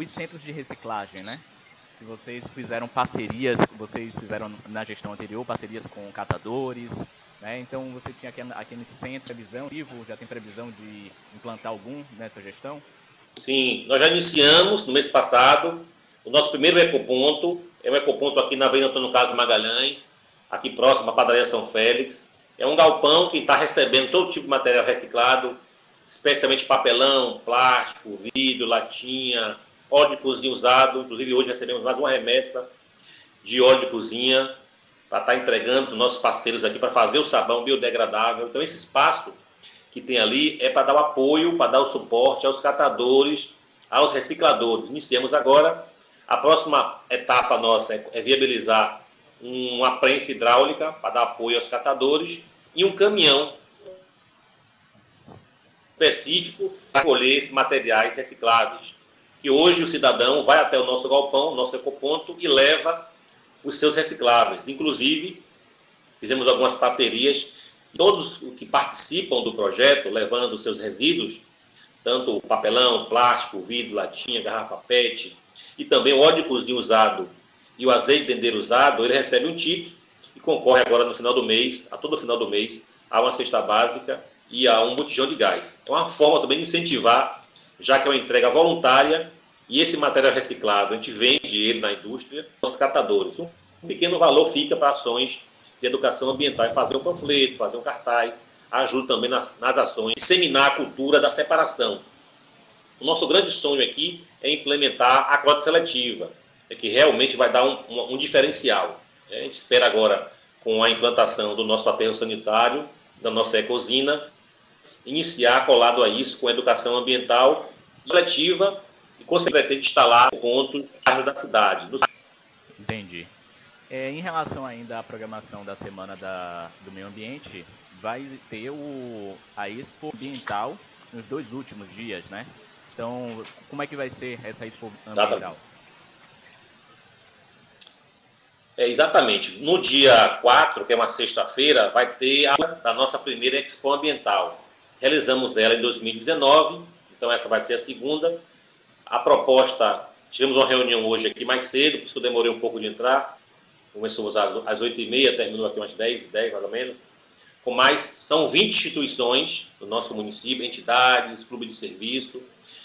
os centros de reciclagem, né? Que vocês fizeram parcerias, vocês fizeram na gestão anterior parcerias com catadores, né? Então você tinha aqui, aqui nesse centro previsão, vivo, já tem previsão de implantar algum nessa gestão? Sim, nós já iniciamos no mês passado o nosso primeiro ecoponto, é um ecoponto aqui na Avenida Antônio Carlos Magalhães, aqui próximo à padaria São Félix. É um galpão que está recebendo todo tipo de material reciclado, especialmente papelão, plástico, vidro, latinha, óleo de cozinha usado. Inclusive hoje recebemos mais uma remessa de óleo de cozinha para estar tá entregando para os nossos parceiros aqui para fazer o sabão biodegradável. Então esse espaço que tem ali é para dar o apoio, para dar o suporte aos catadores, aos recicladores. Iniciamos agora. A próxima etapa nossa é, é viabilizar uma prensa hidráulica para dar apoio aos catadores e um caminhão específico para colher materiais recicláveis. Que hoje o cidadão vai até o nosso galpão, nosso ecoponto e leva os seus recicláveis. Inclusive, fizemos algumas parcerias todos os que participam do projeto, levando seus resíduos, tanto o papelão, plástico, vidro, latinha, garrafa PET, e também o óleo de cozinha usado e o azeite de usado, ele recebe um ticket e concorre agora no final do mês, a todo final do mês, a uma cesta básica e a um botijão de gás. É uma forma também de incentivar, já que é uma entrega voluntária e esse material reciclado, a gente vende ele na indústria, os catadores. Um pequeno valor fica para ações de educação ambiental, e fazer um panfleto, fazer um cartaz, ajuda também nas, nas ações, disseminar a cultura da separação. O nosso grande sonho aqui é implementar a cota seletiva, é que realmente vai dar um, um, um diferencial. A gente espera agora, com a implantação do nosso aterro sanitário, da nossa ecosina, iniciar colado a isso com a educação ambiental seletiva e, consequentemente, instalar pontos da cidade. Entendi. É, em relação ainda à programação da Semana da, do Meio Ambiente, vai ter o, a Expo Ambiental nos dois últimos dias, né? Então, como é que vai ser essa Expo Ambiental? É, exatamente. No dia 4, que é uma sexta-feira, vai ter a da nossa primeira Expo Ambiental. Realizamos ela em 2019, então essa vai ser a segunda. A proposta, tivemos uma reunião hoje aqui mais cedo, por isso eu demorei um pouco de entrar começamos às 8h30, terminou aqui umas 10, 10 mais ou menos, com mais, são 20 instituições do nosso município, entidades, clube de serviço,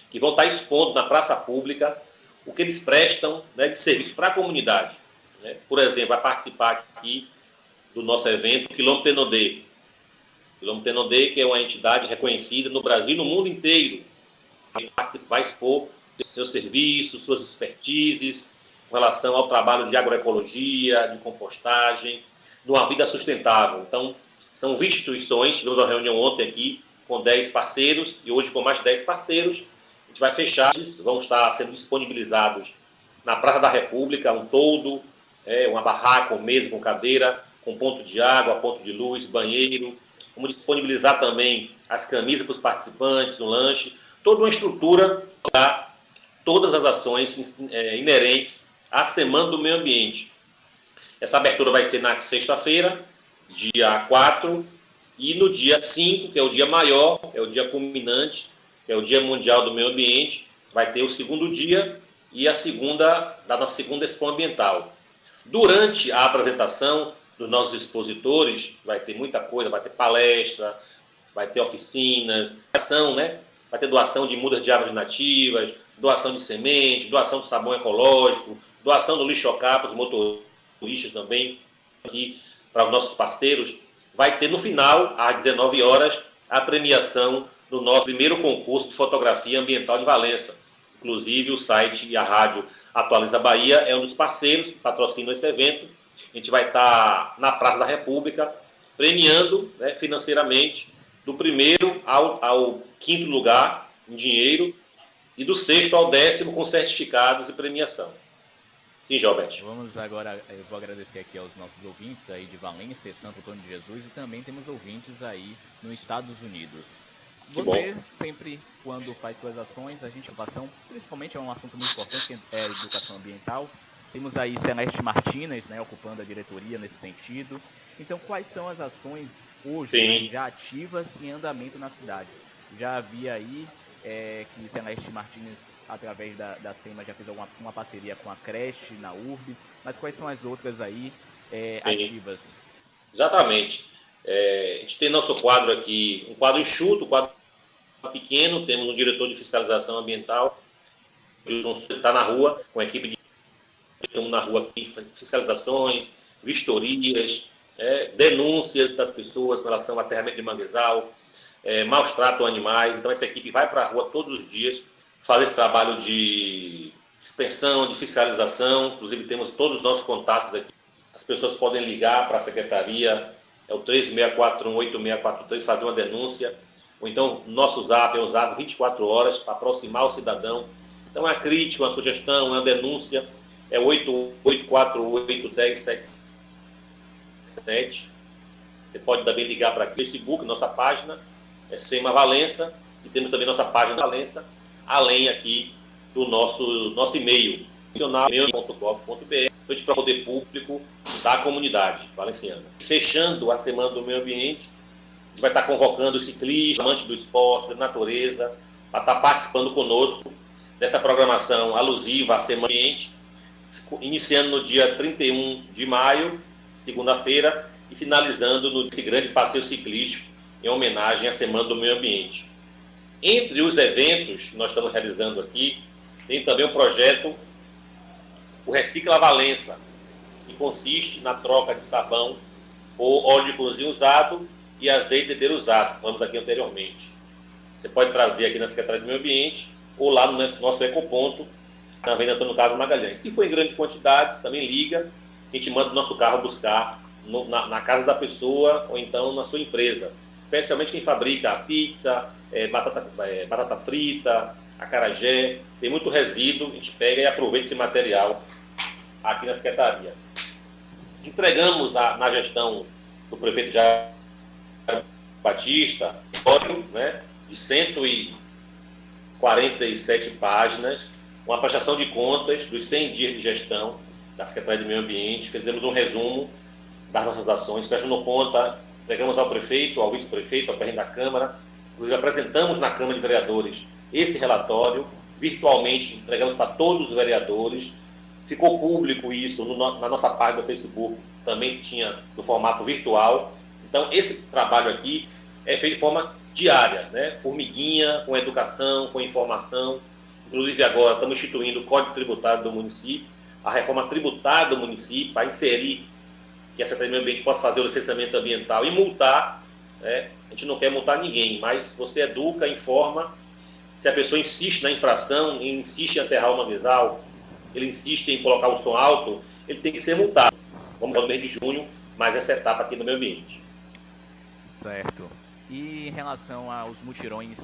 que vão estar expondo na praça pública o que eles prestam né, de serviço para a comunidade. Né? Por exemplo, vai participar aqui do nosso evento Quilômetro Tenodê. Quilômetro Tenodê, que é uma entidade reconhecida no Brasil e no mundo inteiro, vai expor seus serviços, suas expertises, com relação ao trabalho de agroecologia, de compostagem, de uma vida sustentável. Então, são 20 instituições, tivemos uma reunião ontem aqui com 10 parceiros e hoje com mais 10 parceiros. A gente vai fechar, eles vão estar sendo disponibilizados na Praça da República, um todo, é, uma barraca, um mesa com cadeira, com ponto de água, ponto de luz, banheiro. Vamos disponibilizar também as camisas para os participantes, o lanche, toda uma estrutura para todas as ações é, inerentes a Semana do Meio Ambiente. Essa abertura vai ser na sexta-feira, dia 4, e no dia 5, que é o dia maior, é o dia culminante, é o Dia Mundial do Meio Ambiente, vai ter o segundo dia e a segunda, da nossa segunda Expo Ambiental. Durante a apresentação dos nossos expositores, vai ter muita coisa, vai ter palestra, vai ter oficinas, ação, né? Vai ter doação de mudas de árvores nativas, doação de semente, doação de sabão ecológico, doação do lixo para os motoristas também, aqui para os nossos parceiros. Vai ter no final, às 19 horas, a premiação do nosso primeiro concurso de fotografia ambiental de Valença. Inclusive, o site e a rádio Atualiza Bahia é um dos parceiros que patrocinam esse evento. A gente vai estar na Praça da República premiando né, financeiramente do primeiro ao, ao quinto lugar em dinheiro e do sexto ao décimo com certificados de premiação. Sim, Gilberto. Vamos agora, eu vou agradecer aqui aos nossos ouvintes aí de Valência, Santo Antônio de Jesus e também temos ouvintes aí nos Estados Unidos. Que Você bom. sempre, quando faz suas ações, a gente inovação, principalmente é um assunto muito importante, que é a educação ambiental. Temos aí Celeste Martinez, né, ocupando a diretoria nesse sentido. Então, quais são as ações hoje né, já ativas em andamento na cidade? Já havia aí é, que Celeste Martins, através da, da SEMA, já fez alguma, uma parceria com a creche na URBS, mas quais são as outras aí é, ativas? Exatamente. É, a gente tem nosso quadro aqui, um quadro enxuto, um quadro pequeno, temos um diretor de fiscalização ambiental, está na rua com a equipe de estamos na rua aqui, fiscalizações, vistorias, é, denúncias das pessoas com relação a aterramento de manguezal, é, maus trato a animais. Então, essa equipe vai para a rua todos os dias, faz esse trabalho de extensão, de fiscalização. Inclusive, temos todos os nossos contatos aqui. As pessoas podem ligar para a secretaria, é o 3641-8643, fazer uma denúncia. Ou então, nosso zap é um zap 24 horas para aproximar o cidadão. Então, é uma crítica, uma sugestão, uma denúncia é 88481077. Você pode também ligar para aqui, Facebook, nossa página, é SEMA Valença, e temos também nossa página Valença, além aqui do nosso, nosso e-mail, nacional.gov.br, para o poder público da comunidade valenciana. Fechando a Semana do Meio Ambiente, vai estar convocando ciclistas, amantes do esporte, da natureza, para estar participando conosco dessa programação alusiva à Semana do Ambiente, iniciando no dia 31 de maio, segunda-feira, e finalizando no grande passeio ciclístico em homenagem à Semana do Meio Ambiente. Entre os eventos que nós estamos realizando aqui, tem também o projeto o Recicla Valença, que consiste na troca de sabão ou óleo de cozinha usado e azeite de usado, falamos aqui anteriormente. Você pode trazer aqui na Secretaria do Meio Ambiente ou lá no nosso ecoponto, na Avenida Antônio Carlos Magalhães. Se for em grande quantidade, também liga, a gente manda o nosso carro buscar no, na, na, casa da pessoa ou então na sua empresa. Especialmente quem fabrica pizza, é, batata, é, batata frita, acarajé, tem muito resíduo, a gente pega e aproveita esse material aqui na Secretaria. Entregamos a, na gestão do prefeito Jair Batista, né, de 147 páginas, uma prestação de contas dos 100 dias de gestão da Secretaria de Meio Ambiente, fizemos um resumo das nossas ações, prestando conta, entregamos ao prefeito, ao vice-prefeito, ao presidente da Câmara, inclusive apresentamos na Câmara de Vereadores esse relatório, virtualmente entregamos para todos os vereadores, ficou público isso no, na nossa página do Facebook, também tinha no formato virtual. Então, esse trabalho aqui é feito de forma diária, né? formiguinha, com educação, com informação, Inclusive, agora estamos instituindo o Código Tributário do município, a reforma tributária do município, para inserir que a Secretaria do Meio Ambiente possa fazer o licenciamento ambiental e multar. Né? A gente não quer multar ninguém, mas você educa, informa. Se a pessoa insiste na infração, insiste em aterrar o manguezal, ele insiste em colocar o som alto, ele tem que ser multado. Vamos no mês de junho, mais essa etapa aqui no meio ambiente. Certo. E em relação aos mutirões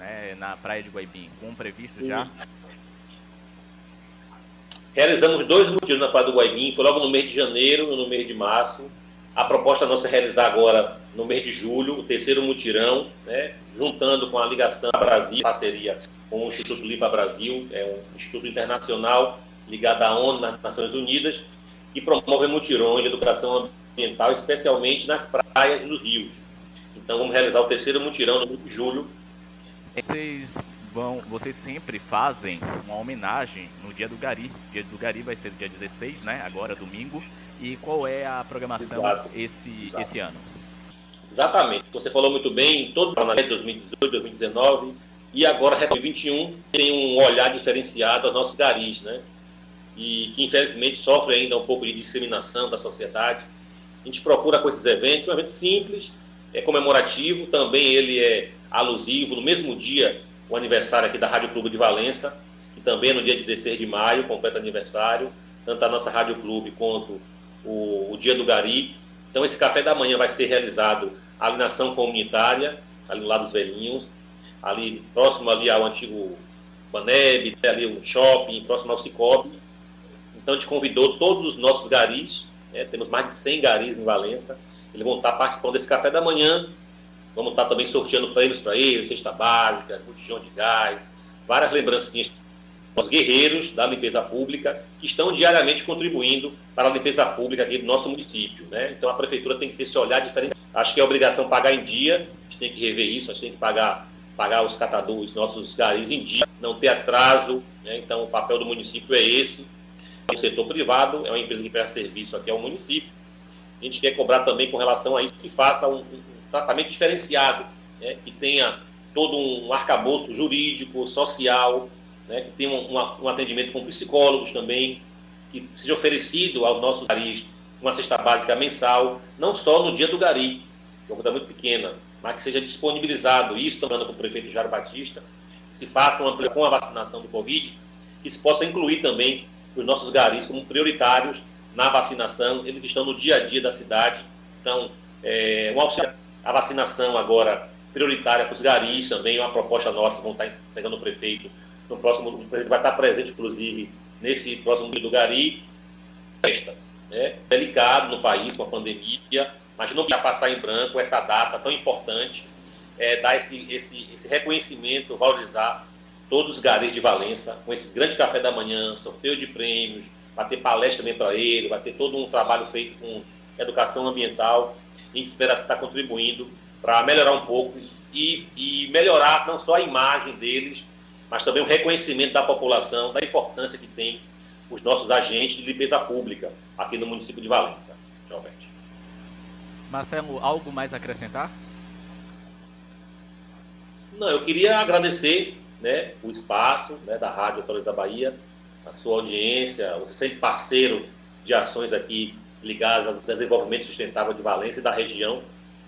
né, na praia de Guaibim, com previsto já? Realizamos dois mutirões na praia do Guaibim, foi logo no mês de janeiro e no mês de março. A proposta nossa é realizar agora, no mês de julho, o terceiro mutirão, né, juntando com a ligação Brasil, parceria com o Instituto Limpa Brasil, é um instituto internacional ligado à ONU, nas Nações Unidas, que promove mutirões de educação ambiental, especialmente nas praias e nos rios. Então vamos realizar o terceiro mutirão no mês de julho, vocês vão, vocês sempre fazem uma homenagem no dia do Gari. O dia do Gari vai ser dia 16, né? Agora domingo. E qual é a programação Exato. esse Exato. esse ano? Exatamente. Você falou muito bem, todo o ano 2018, 2019 e agora 2021 tem um olhar diferenciado aos nossos garis, né? E que infelizmente sofre ainda um pouco de discriminação da sociedade. A gente procura com esses eventos, um evento simples, é comemorativo, também ele é alusivo, no mesmo dia, o aniversário aqui da Rádio Clube de Valença, que também é no dia 16 de maio, completa aniversário, tanto a nossa Rádio Clube quanto o, o Dia do Gari. Então, esse café da manhã vai ser realizado ali na ação comunitária, ali no lado dos velhinhos, ali próximo ali ao antigo Baneb, ali o shopping, próximo ao Cicobi. Então, a gente convidou todos os nossos garis, né, temos mais de 100 garis em Valença, eles vão estar participando desse café da manhã, Vamos estar também sorteando prêmios para eles, cesta básica, botijão de gás, várias lembrancinhas os guerreiros da limpeza pública que estão diariamente contribuindo para a limpeza pública aqui do nosso município. Né? Então a prefeitura tem que ter esse olhar diferente. Acho que é obrigação pagar em dia, a gente tem que rever isso, a gente tem que pagar pagar os catadores, nossos garis em dia, não ter atraso. Né? Então, o papel do município é esse. O setor privado é uma empresa que presta serviço aqui ao município. A gente quer cobrar também com relação a isso que faça um, um tratamento diferenciado, né? que tenha todo um arcabouço jurídico, social, né? que tenha um, um, atendimento com psicólogos também, que seja oferecido aos nossos garis uma cesta básica mensal, não só no dia do gari, que é uma coisa muito pequena, mas que seja disponibilizado, isso falando com o prefeito Jairo Batista, que se faça uma com a vacinação do Covid, que se possa incluir também os nossos garis como prioritários na vacinação, eles estão no dia a dia da cidade, então, é, a vacinação agora prioritária para os garis também, uma proposta nossa, vão estar entregando o prefeito no próximo, o prefeito vai estar presente, inclusive, nesse próximo dia do gari, festa, né, delicado no país com a pandemia, mas não podia passar em branco essa data tão importante, é, dar esse, esse, esse reconhecimento, valorizar todos os garis de Valença, com esse grande café da manhã, sorteio de prêmios, vai ter palestra também para ele, vai ter todo um trabalho feito com educação ambiental, a gente espera estar contribuindo para melhorar um pouco e, e melhorar não só a imagem deles, mas também o reconhecimento da população, da importância que tem os nossos agentes de limpeza pública aqui no município de Valença. Realmente. Marcelo, algo mais a acrescentar? Não, eu queria agradecer né, o espaço né, da Rádio Atualiza Bahia, a sua audiência, você sempre parceiro de ações aqui ligadas ao desenvolvimento sustentável de Valência e da região.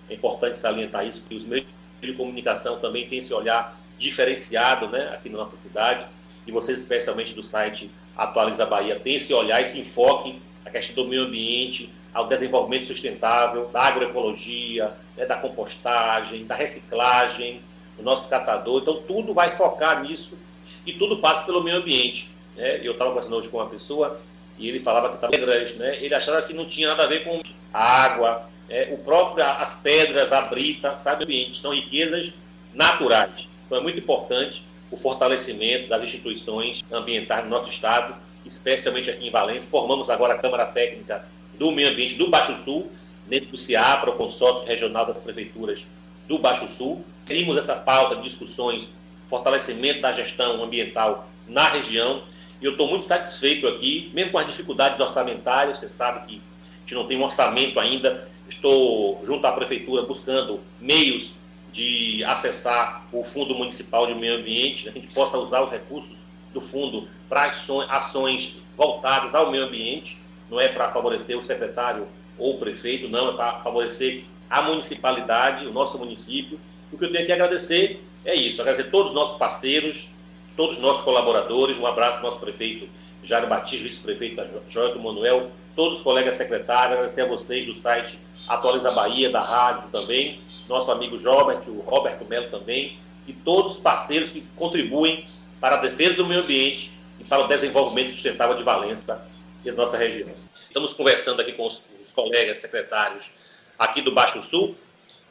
É importante salientar isso, que os meios de comunicação também têm esse olhar diferenciado né, aqui na nossa cidade, e vocês, especialmente do site Atualiza Bahia, têm esse olhar, esse enfoque a questão do meio ambiente, ao desenvolvimento sustentável, da agroecologia, né, da compostagem, da reciclagem, do nosso catador. Então, tudo vai focar nisso e tudo passa pelo meio ambiente. Né? Eu estava conversando hoje com uma pessoa e ele falava que estava pedras, né? ele achava que não tinha nada a ver com a água, é, o próprio, as pedras, a brita, sabe, o ambiente, são riquezas naturais. Então, é muito importante o fortalecimento das instituições ambientais do nosso Estado especialmente aqui em Valência. Formamos agora a Câmara Técnica do Meio Ambiente do Baixo Sul, dentro do CIAPRA, o consórcio regional das prefeituras do Baixo Sul. Temos essa pauta de discussões, fortalecimento da gestão ambiental na região. E eu estou muito satisfeito aqui, mesmo com as dificuldades orçamentárias, você sabe que a gente não tem um orçamento ainda. Estou junto à prefeitura buscando meios de acessar o Fundo Municipal de Meio Ambiente, né, que a gente possa usar os recursos do fundo para ações voltadas ao meio ambiente, não é para favorecer o secretário ou o prefeito, não, é para favorecer a municipalidade, o nosso município. O que eu tenho que agradecer é isso, agradecer todos os nossos parceiros, todos os nossos colaboradores, um abraço ao nosso prefeito Jairo Batista, vice-prefeito Joel Manuel, todos os colegas secretários, agradecer a vocês do site Atualiza Bahia, da rádio também, nosso amigo Jobert, o Roberto Melo também, e todos os parceiros que contribuem para a defesa do meio ambiente e para o desenvolvimento sustentável de Valença e da nossa região. Estamos conversando aqui com os colegas secretários aqui do Baixo Sul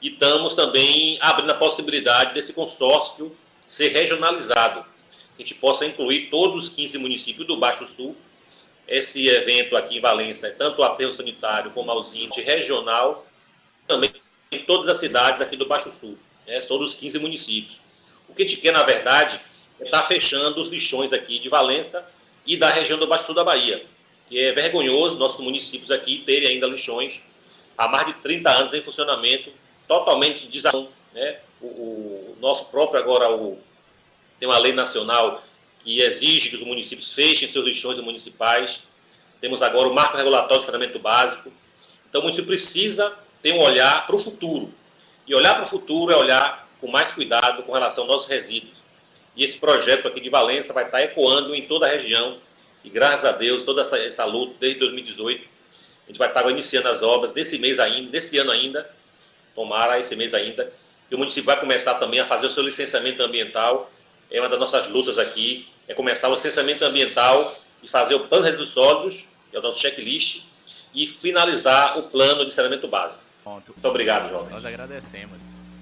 e estamos também abrindo a possibilidade desse consórcio ser regionalizado, que a gente possa incluir todos os 15 municípios do Baixo Sul. Esse evento aqui em Valença é tanto o aterro sanitário como a usina regional, também em todas as cidades aqui do Baixo Sul, né, todos os 15 municípios. O que a gente quer, na verdade, está fechando os lixões aqui de Valença e da região do Baixo Sul da Bahia. Que é vergonhoso nossos municípios aqui terem ainda lixões há mais de 30 anos em funcionamento, totalmente desarmado. Né? O, o, nosso próprio agora, o, tem uma lei nacional que exige que os municípios fechem seus lixões municipais. Temos agora o marco regulatório de saneamento básico. Então, o município precisa ter um olhar para o futuro. E olhar para o futuro é olhar com mais cuidado com relação aos nossos resíduos e esse projeto aqui de Valença vai estar ecoando em toda a região. E graças a Deus, toda essa, essa luta, desde 2018, a gente vai estar iniciando as obras desse mês ainda, desse ano ainda, tomara esse mês ainda, que o município vai começar também a fazer o seu licenciamento ambiental. É uma das nossas lutas aqui, é começar o licenciamento ambiental e fazer o plano de resíduos sólidos, que é o nosso checklist, e finalizar o plano de saneamento básico. Ponto. Muito obrigado, João. Nós agradecemos.